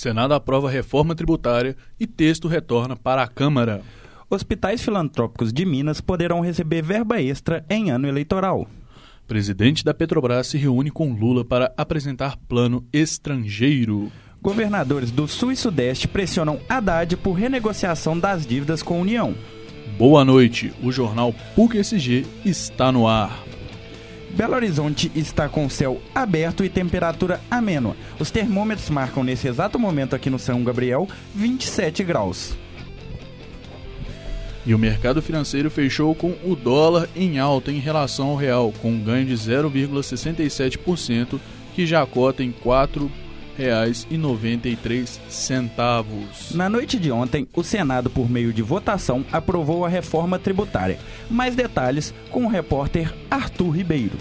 Senado aprova reforma tributária e texto retorna para a Câmara. Hospitais filantrópicos de Minas poderão receber verba extra em ano eleitoral. Presidente da Petrobras se reúne com Lula para apresentar plano estrangeiro. Governadores do Sul e Sudeste pressionam Haddad por renegociação das dívidas com a União. Boa noite, o jornal PUC-SG está no ar. Belo Horizonte está com céu aberto e temperatura amênua. Os termômetros marcam nesse exato momento aqui no São Gabriel 27 graus. E o mercado financeiro fechou com o dólar em alta em relação ao real, com um ganho de 0,67%, que já cota em 4 reais e 93 centavos. Na noite de ontem, o Senado, por meio de votação, aprovou a reforma tributária. Mais detalhes com o repórter Arthur Ribeiro.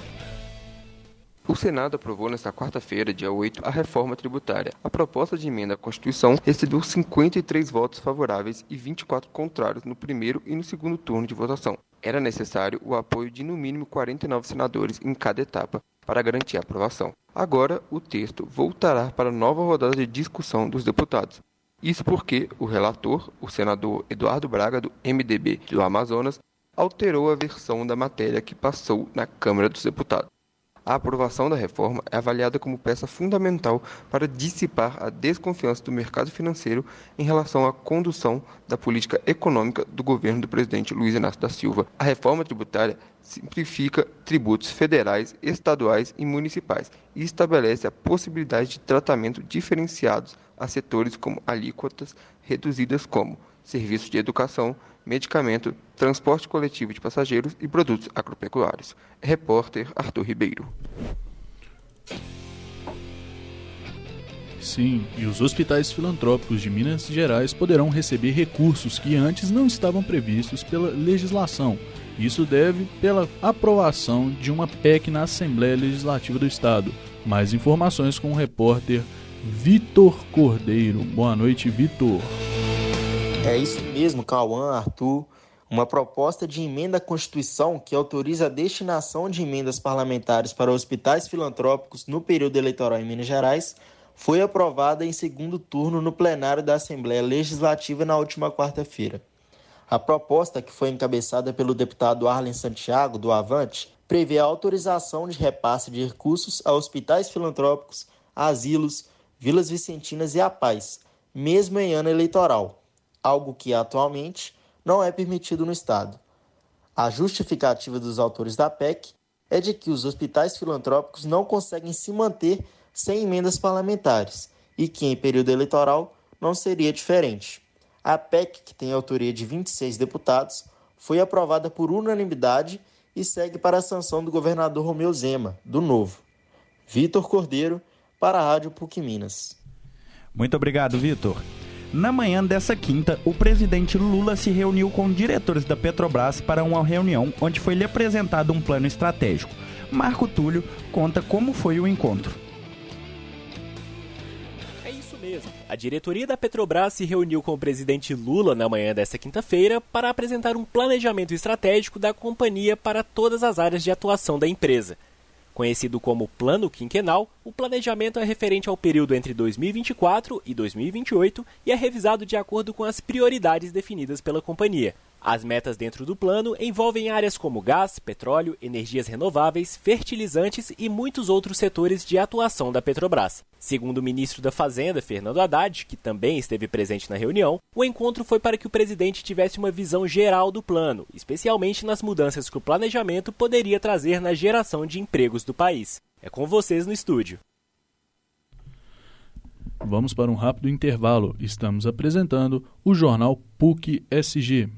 O Senado aprovou nesta quarta-feira, dia 8, a reforma tributária. A proposta de emenda à Constituição recebeu 53 votos favoráveis e 24 contrários no primeiro e no segundo turno de votação. Era necessário o apoio de no mínimo 49 senadores em cada etapa para garantir a aprovação. Agora, o texto voltará para nova rodada de discussão dos deputados. Isso porque o relator, o senador Eduardo Braga, do MDB do Amazonas, alterou a versão da matéria que passou na Câmara dos Deputados. A aprovação da reforma é avaliada como peça fundamental para dissipar a desconfiança do mercado financeiro em relação à condução da política econômica do governo do presidente Luiz Inácio da Silva. A reforma tributária simplifica tributos federais, estaduais e municipais e estabelece a possibilidade de tratamento diferenciados a setores como alíquotas reduzidas como serviços de educação, medicamento, transporte coletivo de passageiros e produtos agropecuários. Repórter Arthur Ribeiro. Sim, e os hospitais filantrópicos de Minas Gerais poderão receber recursos que antes não estavam previstos pela legislação. Isso deve pela aprovação de uma PEC na Assembleia Legislativa do Estado. Mais informações com o repórter Vitor Cordeiro. Boa noite, Vitor. É isso mesmo, Cauã, Arthur. Uma proposta de emenda à Constituição que autoriza a destinação de emendas parlamentares para hospitais filantrópicos no período eleitoral em Minas Gerais foi aprovada em segundo turno no plenário da Assembleia Legislativa na última quarta-feira. A proposta, que foi encabeçada pelo deputado Arlen Santiago, do Avante, prevê a autorização de repasse de recursos a hospitais filantrópicos, asilos, vilas vicentinas e a paz, mesmo em ano eleitoral algo que atualmente não é permitido no Estado. A justificativa dos autores da PEC é de que os hospitais filantrópicos não conseguem se manter sem emendas parlamentares e que em período eleitoral não seria diferente. A PEC, que tem autoria de 26 deputados, foi aprovada por unanimidade e segue para a sanção do governador Romeu Zema, do Novo. Vitor Cordeiro, para a Rádio PUC Minas. Muito obrigado, Vitor. Na manhã dessa quinta, o presidente Lula se reuniu com diretores da Petrobras para uma reunião onde foi lhe apresentado um plano estratégico. Marco Túlio conta como foi o encontro. É isso mesmo. A diretoria da Petrobras se reuniu com o presidente Lula na manhã desta quinta-feira para apresentar um planejamento estratégico da companhia para todas as áreas de atuação da empresa. Conhecido como Plano Quinquenal, o planejamento é referente ao período entre 2024 e 2028 e é revisado de acordo com as prioridades definidas pela companhia. As metas dentro do plano envolvem áreas como gás, petróleo, energias renováveis, fertilizantes e muitos outros setores de atuação da Petrobras. Segundo o ministro da Fazenda, Fernando Haddad, que também esteve presente na reunião, o encontro foi para que o presidente tivesse uma visão geral do plano, especialmente nas mudanças que o planejamento poderia trazer na geração de empregos do país. É com vocês no estúdio. Vamos para um rápido intervalo. Estamos apresentando o jornal PUC SG.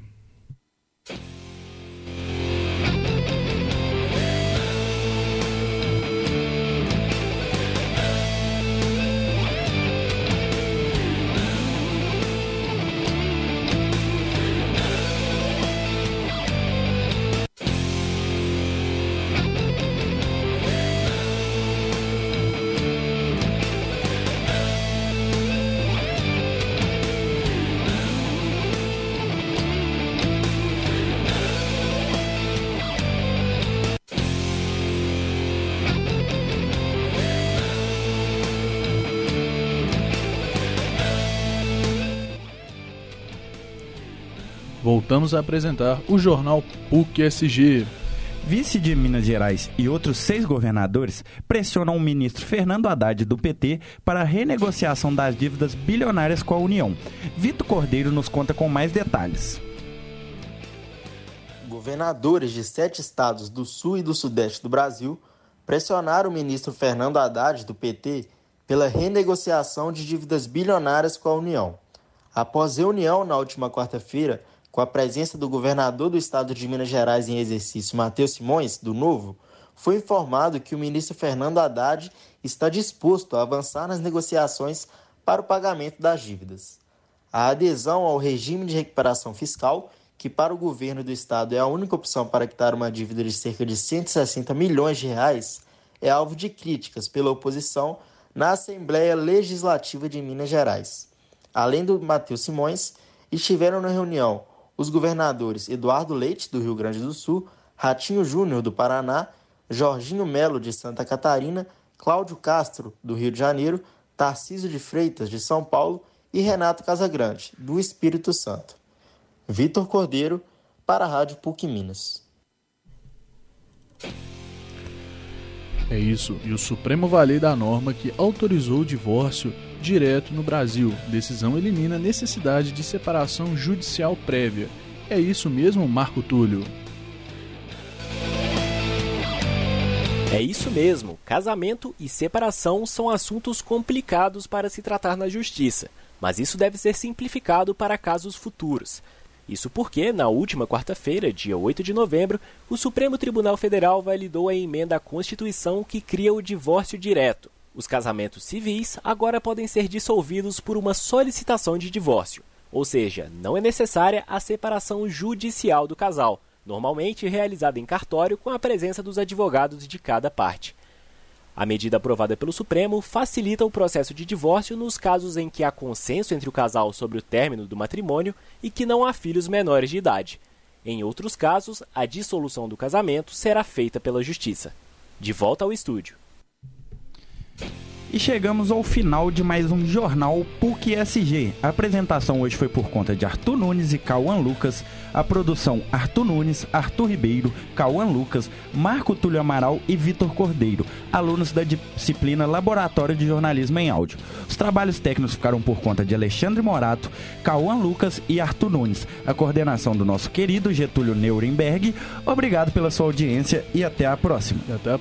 Voltamos a apresentar o jornal PUC-SG. Vice de Minas Gerais e outros seis governadores pressionam o ministro Fernando Haddad do PT para a renegociação das dívidas bilionárias com a União. Vitor Cordeiro nos conta com mais detalhes. Governadores de sete estados do sul e do sudeste do Brasil pressionaram o ministro Fernando Haddad do PT pela renegociação de dívidas bilionárias com a União. Após reunião na última quarta-feira, com a presença do governador do estado de Minas Gerais em exercício, Matheus Simões, do Novo, foi informado que o ministro Fernando Haddad está disposto a avançar nas negociações para o pagamento das dívidas. A adesão ao regime de recuperação fiscal, que para o governo do estado é a única opção para quitar uma dívida de cerca de 160 milhões de reais, é alvo de críticas pela oposição na Assembleia Legislativa de Minas Gerais. Além do Matheus Simões, estiveram na reunião os governadores Eduardo Leite, do Rio Grande do Sul, Ratinho Júnior, do Paraná, Jorginho Melo, de Santa Catarina, Cláudio Castro, do Rio de Janeiro, Tarcísio de Freitas, de São Paulo e Renato Casagrande, do Espírito Santo. Vitor Cordeiro, para a Rádio PUC Minas. É isso, e o Supremo valida a norma que autorizou o divórcio direto no Brasil. Decisão elimina a necessidade de separação judicial prévia. É isso mesmo, Marco Túlio? É isso mesmo. Casamento e separação são assuntos complicados para se tratar na justiça, mas isso deve ser simplificado para casos futuros. Isso porque, na última quarta-feira, dia 8 de novembro, o Supremo Tribunal Federal validou a emenda à Constituição que cria o divórcio direto. Os casamentos civis agora podem ser dissolvidos por uma solicitação de divórcio, ou seja, não é necessária a separação judicial do casal, normalmente realizada em cartório com a presença dos advogados de cada parte. A medida aprovada pelo Supremo facilita o processo de divórcio nos casos em que há consenso entre o casal sobre o término do matrimônio e que não há filhos menores de idade. Em outros casos, a dissolução do casamento será feita pela Justiça. De volta ao estúdio. E chegamos ao final de mais um Jornal PUC SG. A apresentação hoje foi por conta de Arthur Nunes e Cauã Lucas. A produção Arthur Nunes, Arthur Ribeiro, Cauã Lucas, Marco Túlio Amaral e Vitor Cordeiro, alunos da disciplina Laboratório de Jornalismo em Áudio. Os trabalhos técnicos ficaram por conta de Alexandre Morato, Cauã Lucas e Arthur Nunes. A coordenação do nosso querido Getúlio Nuremberg. Obrigado pela sua audiência e até a próxima. Até a